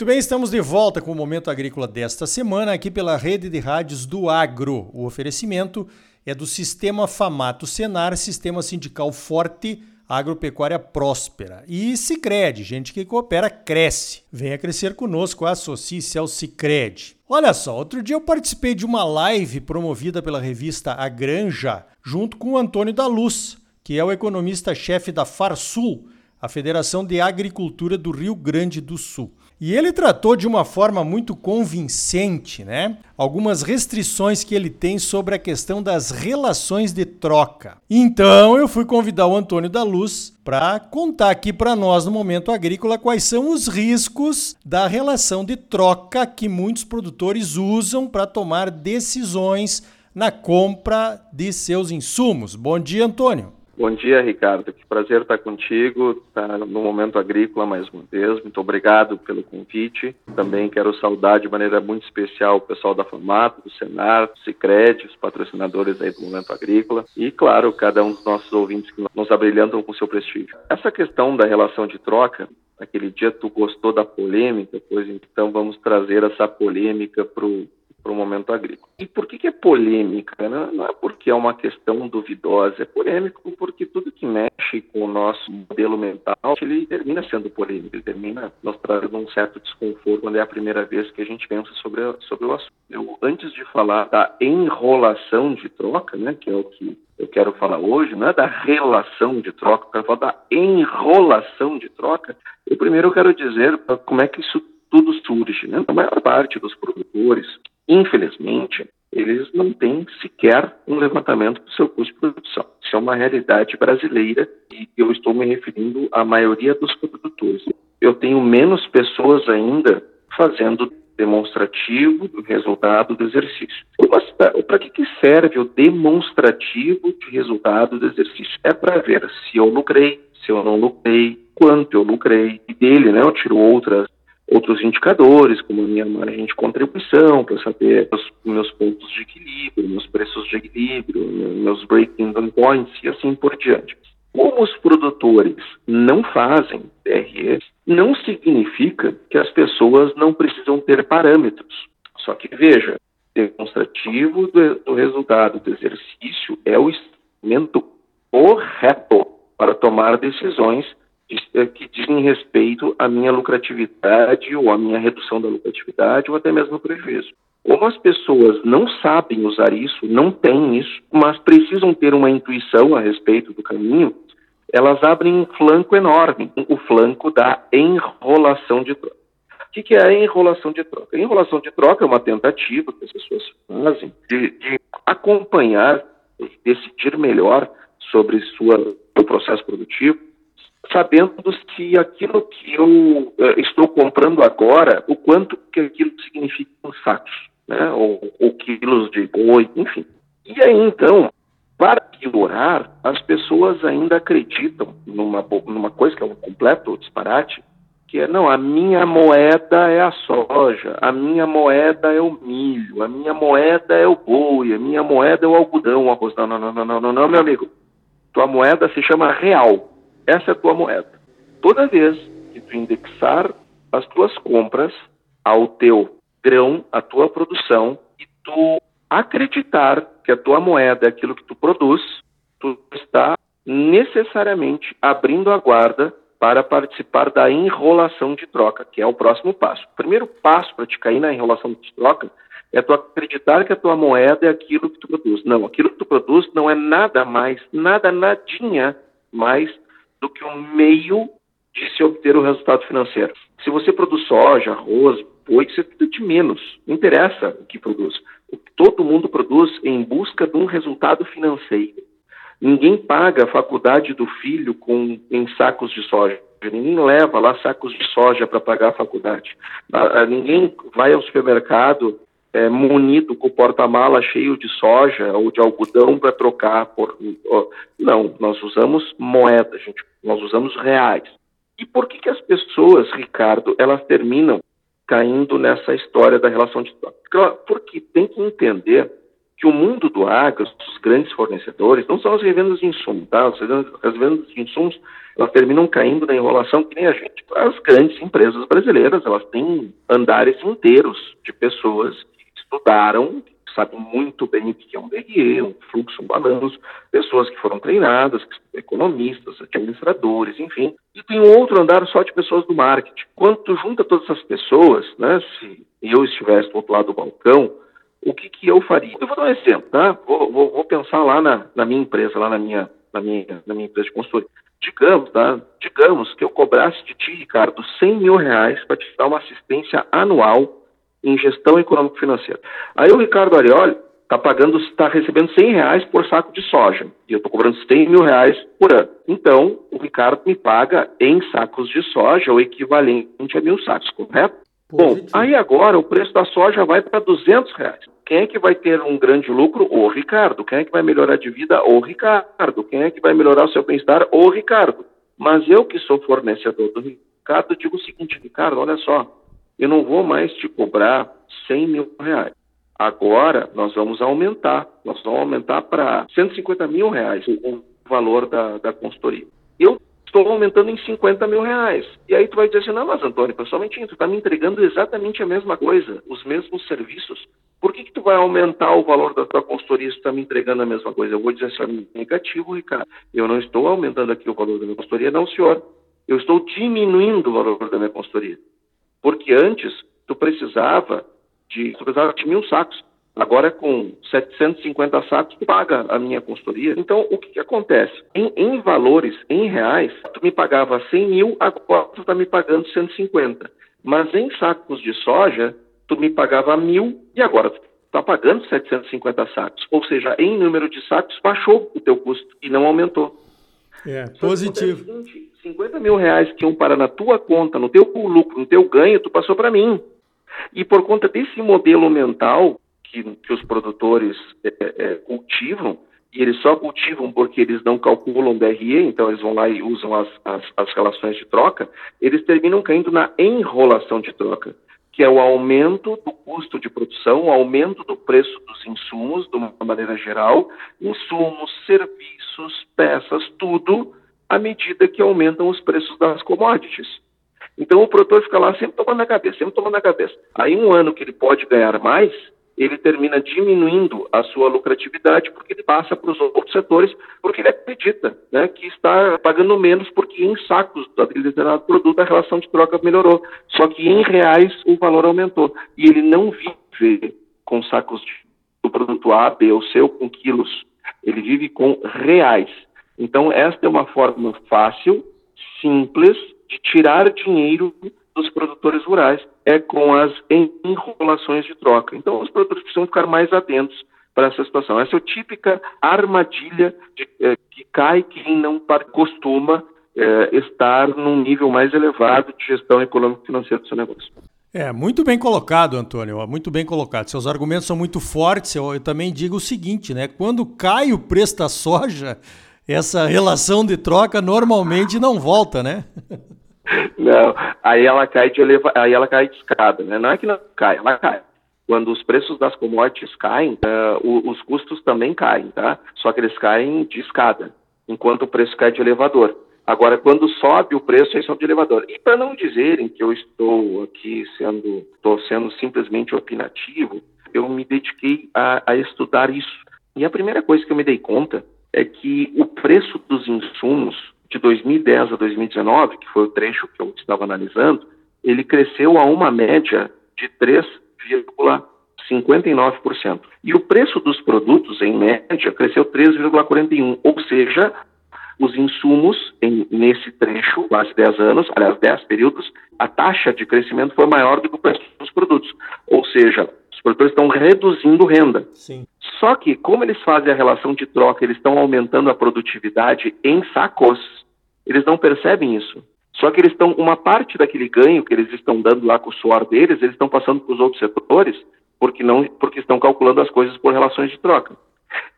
Muito bem, estamos de volta com o Momento Agrícola desta semana, aqui pela rede de rádios do Agro. O oferecimento é do Sistema Famato Senar, Sistema Sindical Forte, Agropecuária Próspera. E Cicred, gente que coopera, cresce. Venha crescer conosco, associe-se ao Cicred. Olha só, outro dia eu participei de uma live promovida pela revista A Granja, junto com o Antônio da Luz, que é o economista-chefe da Farsul, a Federação de Agricultura do Rio Grande do Sul. E ele tratou de uma forma muito convincente, né? Algumas restrições que ele tem sobre a questão das relações de troca. Então eu fui convidar o Antônio da Luz para contar aqui para nós no momento agrícola quais são os riscos da relação de troca que muitos produtores usam para tomar decisões na compra de seus insumos. Bom dia, Antônio. Bom dia, Ricardo. Que prazer estar contigo, estar no Momento Agrícola mais uma vez. Muito obrigado pelo convite. Também quero saudar de maneira muito especial o pessoal da FAMATO, do Senar, do Cicred, os patrocinadores aí do Momento Agrícola e, claro, cada um dos nossos ouvintes que nos abrilhantam com seu prestígio. Essa questão da relação de troca, aquele dia tu gostou da polêmica, pois então vamos trazer essa polêmica para o para o momento agrícola. E por que, que é polêmica? Né? Não é porque é uma questão duvidosa, é polêmico porque tudo que mexe com o nosso modelo mental, ele termina sendo polêmico, ele termina nos trazendo um certo desconforto quando é a primeira vez que a gente pensa sobre, sobre o assunto. Eu, antes de falar da enrolação de troca, né, que é o que eu quero falar hoje, não é da relação de troca, eu quero falar da enrolação de troca, eu primeiro quero dizer como é que isso tudo surge. Né? A maior parte dos produtores Infelizmente, eles não têm sequer um levantamento do seu custo de produção. Isso é uma realidade brasileira e eu estou me referindo à maioria dos produtores. Eu tenho menos pessoas ainda fazendo demonstrativo do resultado do exercício. Para que, que serve o demonstrativo de resultado do exercício? É para ver se eu lucrei, se eu não lucrei, quanto eu lucrei, e dele né, eu tiro outras outros indicadores, como a minha margem de contribuição, para saber os meus pontos de equilíbrio, meus preços de equilíbrio, meus breaking points e assim por diante. Como os produtores não fazem DRE, não significa que as pessoas não precisam ter parâmetros. Só que veja, demonstrativo do, do resultado do exercício é o instrumento correto para tomar decisões que dizem respeito à minha lucratividade ou à minha redução da lucratividade ou até mesmo prejuízo. Como as pessoas não sabem usar isso, não têm isso, mas precisam ter uma intuição a respeito do caminho, elas abrem um flanco enorme, o flanco da enrolação de troca. O que é a enrolação de troca? A enrolação de troca é uma tentativa que as pessoas fazem de, de acompanhar, decidir melhor sobre sua, seu processo produtivo, sabendo se aquilo que eu uh, estou comprando agora, o quanto que aquilo significa em sacos, né? ou, ou quilos de boi, enfim. E aí, então, para piorar, as pessoas ainda acreditam numa, numa coisa que é um completo disparate, que é, não, a minha moeda é a soja, a minha moeda é o milho, a minha moeda é o boi, a minha moeda é o algodão, o arroz. Não, não, não, não, não, não, meu amigo. Tua moeda se chama real. Essa é a tua moeda. Toda vez que tu indexar as tuas compras ao teu grão, à tua produção, e tu acreditar que a tua moeda é aquilo que tu produz, tu está necessariamente abrindo a guarda para participar da enrolação de troca, que é o próximo passo. O primeiro passo para te cair na enrolação de troca é tu acreditar que a tua moeda é aquilo que tu produz. Não, aquilo que tu produz não é nada mais, nada nadinha mais do que um meio de se obter o resultado financeiro. Se você produz soja, arroz, boi, isso é tudo de menos. Não interessa o que produz. Todo mundo produz em busca de um resultado financeiro. Ninguém paga a faculdade do filho com, em sacos de soja. Ninguém leva lá sacos de soja para pagar a faculdade. Ah, ah, ninguém vai ao supermercado é, munido com o porta-mala cheio de soja ou de algodão para trocar por. Não, nós usamos moeda, gente, nós usamos reais. E por que, que as pessoas, Ricardo, elas terminam caindo nessa história da relação de troca? Porque tem que entender que o mundo do agro, os grandes fornecedores, não são as revendas de insumos, tá? As revendas de insumos, elas terminam caindo na enrolação que nem a gente. As grandes empresas brasileiras, elas têm andares inteiros de pessoas estudaram, sabem muito bem o que é um DRE, um fluxo, um balanço, pessoas que foram treinadas, economistas, administradores, enfim. E tem um outro andar só de pessoas do marketing. Quando tu junta todas essas pessoas, né, se eu estivesse do outro lado do balcão, o que, que eu faria? Eu vou dar um exemplo, tá? Vou, vou, vou pensar lá na, na, minha empresa, lá na minha, na minha, na minha empresa de consultoria. Digamos, tá? Digamos que eu cobrasse de ti, Ricardo, 100 mil reais para te dar uma assistência anual em gestão econômico-financeira. Aí o Ricardo Arioli está pagando, está recebendo 100 reais por saco de soja. E eu estou cobrando 100 mil reais por ano. Então, o Ricardo me paga em sacos de soja o equivalente a mil sacos, correto? Bom, aí agora o preço da soja vai para 200 reais. Quem é que vai ter um grande lucro? O Ricardo. Quem é que vai melhorar de vida? O Ricardo. Quem é que vai melhorar o seu bem-estar? O Ricardo. Mas eu que sou fornecedor do Ricardo, digo o seguinte, Ricardo, olha só, eu não vou mais te cobrar 100 mil reais. Agora nós vamos aumentar, nós vamos aumentar para 150 mil reais o valor da, da consultoria. Eu estou aumentando em 50 mil reais. E aí tu vai dizer assim, não, mas Antônio, pessoalmente tu está me entregando exatamente a mesma coisa, os mesmos serviços. Por que, que tu vai aumentar o valor da tua consultoria se tu está me entregando a mesma coisa? Eu vou dizer assim, negativo, Ricardo. Eu não estou aumentando aqui o valor da minha consultoria, não, senhor. Eu estou diminuindo o valor da minha consultoria. Porque antes tu precisava de, tu precisava de mil sacos. Agora, com 750 sacos, tu paga a minha consultoria. Então, o que, que acontece? Em, em, valores, em reais, tu me pagava 100 mil, agora tu está me pagando 150. Mas em sacos de soja, tu me pagava mil e agora tu está pagando 750 sacos. Ou seja, em número de sacos, baixou o teu custo e não aumentou. É, positivo. 50 mil reais que iam parar na tua conta, no teu lucro, no teu ganho, tu passou para mim. E por conta desse modelo mental, que, que os produtores é, é, cultivam, e eles só cultivam porque eles não calculam DRE, então eles vão lá e usam as, as, as relações de troca, eles terminam caindo na enrolação de troca, que é o aumento do custo de produção, o aumento do preço dos insumos, de uma maneira geral, insumos, serviços, peças, tudo, à medida que aumentam os preços das commodities. Então o produtor fica lá sempre tomando na cabeça, sempre tomando na cabeça. Aí um ano que ele pode ganhar mais, ele termina diminuindo a sua lucratividade porque ele passa para os outros setores, porque ele acredita né, que está pagando menos porque em sacos daquele determinado produto a relação de troca melhorou. Só que em reais o valor aumentou. E ele não vive com sacos do produto A, B ou C ou com quilos. Ele vive com reais. Então, esta é uma forma fácil, simples, de tirar dinheiro dos produtores rurais é com as enrolações de troca. Então, os produtores precisam ficar mais atentos para essa situação. Essa é a típica armadilha de, é, que cai quem não costuma é, estar num nível mais elevado de gestão econômica e financeira do seu negócio. É, muito bem colocado, Antônio, muito bem colocado. Seus argumentos são muito fortes. Eu, eu também digo o seguinte, né? Quando cai o preço da soja, essa relação de troca normalmente não volta, né? Não, aí ela cai de aí ela cai de escada, né? Não é que não cai, ela cai. Quando os preços das commodities caem, uh, os custos também caem, tá? Só que eles caem de escada, enquanto o preço cai de elevador. Agora, quando sobe o preço, aí sobe de elevador. E para não dizerem que eu estou aqui sendo, estou sendo simplesmente opinativo, eu me dediquei a, a estudar isso. E a primeira coisa que eu me dei conta é que o preço dos insumos de 2010 a 2019, que foi o trecho que eu estava analisando, ele cresceu a uma média de 3,59%. E o preço dos produtos, em média, cresceu 3,41%, ou seja, os insumos em, nesse trecho, quase 10 anos, aliás, 10 períodos, a taxa de crescimento foi maior do que o preço dos produtos. Ou seja, os produtores estão reduzindo renda. Sim. Só que, como eles fazem a relação de troca, eles estão aumentando a produtividade em sacos, eles não percebem isso. Só que eles estão, uma parte daquele ganho que eles estão dando lá com o suor deles, eles estão passando para os outros setores, porque, não, porque estão calculando as coisas por relações de troca.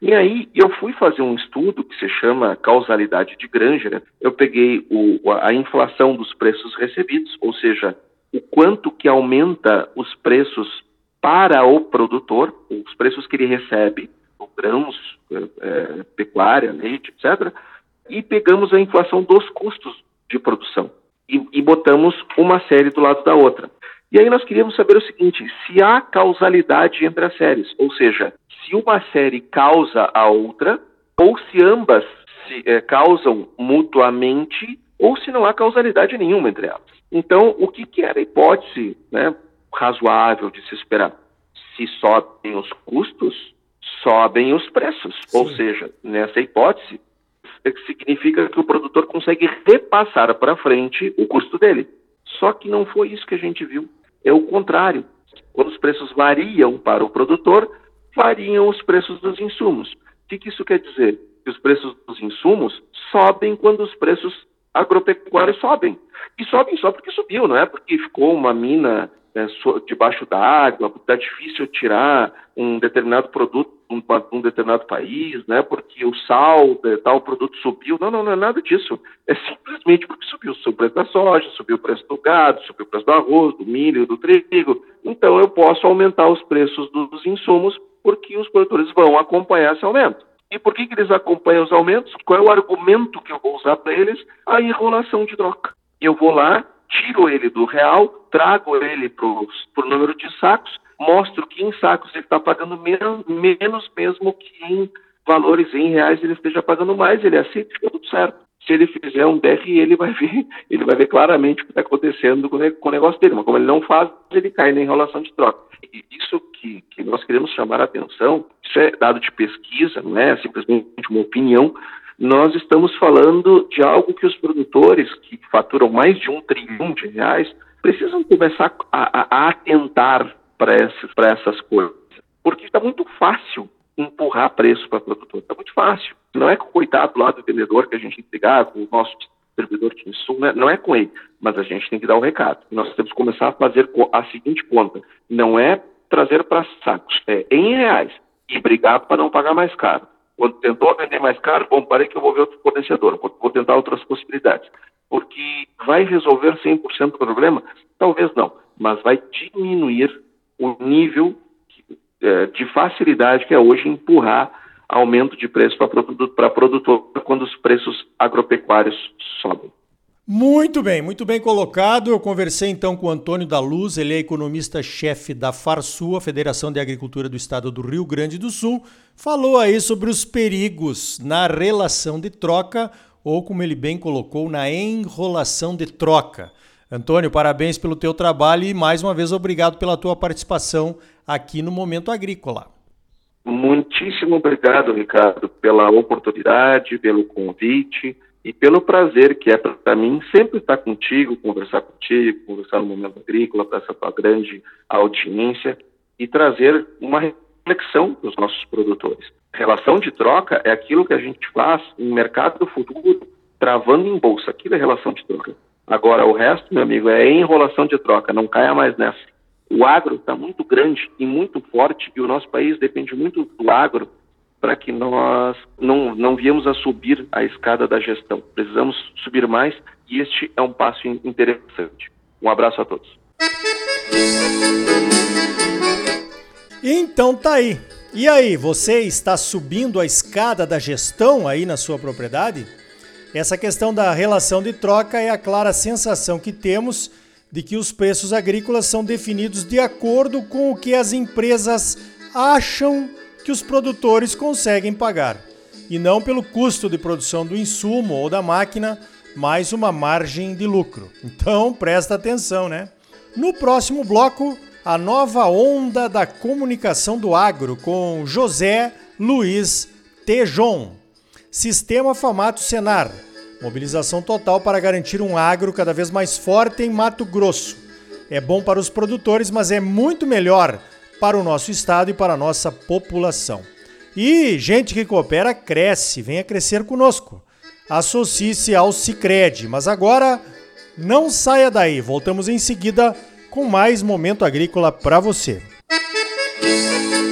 E aí eu fui fazer um estudo que se chama causalidade de Granger. Eu peguei o, a inflação dos preços recebidos, ou seja, o quanto que aumenta os preços para o produtor, os preços que ele recebe grãos, é, pecuária, leite, etc., e pegamos a inflação dos custos de produção e, e botamos uma série do lado da outra. E aí nós queríamos saber o seguinte: se há causalidade entre as séries, ou seja, se uma série causa a outra, ou se ambas se é, causam mutuamente, ou se não há causalidade nenhuma entre elas. Então, o que, que era a hipótese né, razoável de se esperar? Se sobem os custos, sobem os preços. Sim. Ou seja, nessa hipótese, significa que o produtor consegue repassar para frente o custo dele. Só que não foi isso que a gente viu. É o contrário. Quando os preços variam para o produtor, variam os preços dos insumos. O que, que isso quer dizer? Que os preços dos insumos sobem quando os preços agropecuários sobem. E sobem só porque subiu, não é porque ficou uma mina é, debaixo da água, está difícil tirar um determinado produto um, determinado país, né, porque o sal tal produto subiu. Não, não, não é nada disso. É simplesmente porque subiu o preço da soja, subiu o preço do gado, subiu o preço do arroz, do milho, do trigo. Então eu posso aumentar os preços dos insumos porque os produtores vão acompanhar esse aumento. E por que, que eles acompanham os aumentos? Qual é o argumento que eu vou usar para eles? A enrolação de troca. Eu vou lá, tiro ele do real, trago ele para o número de sacos, mostro que em sacos ele está pagando menos, menos mesmo que em valores em reais ele esteja pagando mais, ele aceita, fica tudo certo. Se ele fizer um DRI, ele vai ver, ele vai ver claramente o que está acontecendo com o negócio dele, mas como ele não faz, ele cai na enrolação de troca. E isso que, que nós queremos chamar a atenção, isso é dado de pesquisa, não é simplesmente uma opinião, nós estamos falando de algo que os produtores, que faturam mais de um trilhão de reais, precisam começar a, a, a atentar para essas, coisas. Porque está muito fácil empurrar preço para produtor, está muito fácil. Não é com o coitado lá do vendedor que a gente pegar, com o nosso distribuidor de insumo, né? não é com ele, mas a gente tem que dar o recado. Nós temos que começar a fazer a seguinte conta: não é trazer para sacos, é em reais e brigar para não pagar mais caro. Quando tentou vender mais caro, bom, parei que eu vou ver outro fornecedor, vou tentar outras possibilidades. Porque vai resolver 100% do problema? Talvez não, mas vai diminuir o nível é, de facilidade que é hoje empurrar aumento de preço para produtor, quando os preços agropecuários sobem. Muito bem, muito bem colocado. Eu conversei então com o Antônio da Luz, ele é economista-chefe da Farsul, a Federação de Agricultura do Estado do Rio Grande do Sul. Falou aí sobre os perigos na relação de troca, ou como ele bem colocou, na enrolação de troca. Antônio, parabéns pelo teu trabalho e mais uma vez obrigado pela tua participação aqui no Momento Agrícola. Muitíssimo obrigado, Ricardo, pela oportunidade, pelo convite e pelo prazer que é para mim sempre estar contigo, conversar contigo, conversar no momento agrícola para essa tua grande audiência e trazer uma reflexão para os nossos produtores. Relação de troca é aquilo que a gente faz em mercado futuro, travando em bolsa. Aquilo é relação de troca. Agora, o resto, meu amigo, é enrolação de troca. Não caia mais nessa. O agro está muito grande e muito forte e o nosso país depende muito do agro para que nós não, não viemos a subir a escada da gestão. Precisamos subir mais e este é um passo interessante. Um abraço a todos. Então tá aí. E aí, você está subindo a escada da gestão aí na sua propriedade? Essa questão da relação de troca é a clara sensação que temos de que os preços agrícolas são definidos de acordo com o que as empresas acham que os produtores conseguem pagar, e não pelo custo de produção do insumo ou da máquina, mais uma margem de lucro. Então presta atenção, né? No próximo bloco, a nova onda da comunicação do agro com José Luiz Tejon. Sistema Famato Senar. Mobilização total para garantir um agro cada vez mais forte em Mato Grosso. É bom para os produtores, mas é muito melhor para o nosso estado e para a nossa população. E gente que coopera cresce, venha crescer conosco. Associe-se ao Cicred. Mas agora não saia daí, voltamos em seguida com mais momento agrícola para você. Música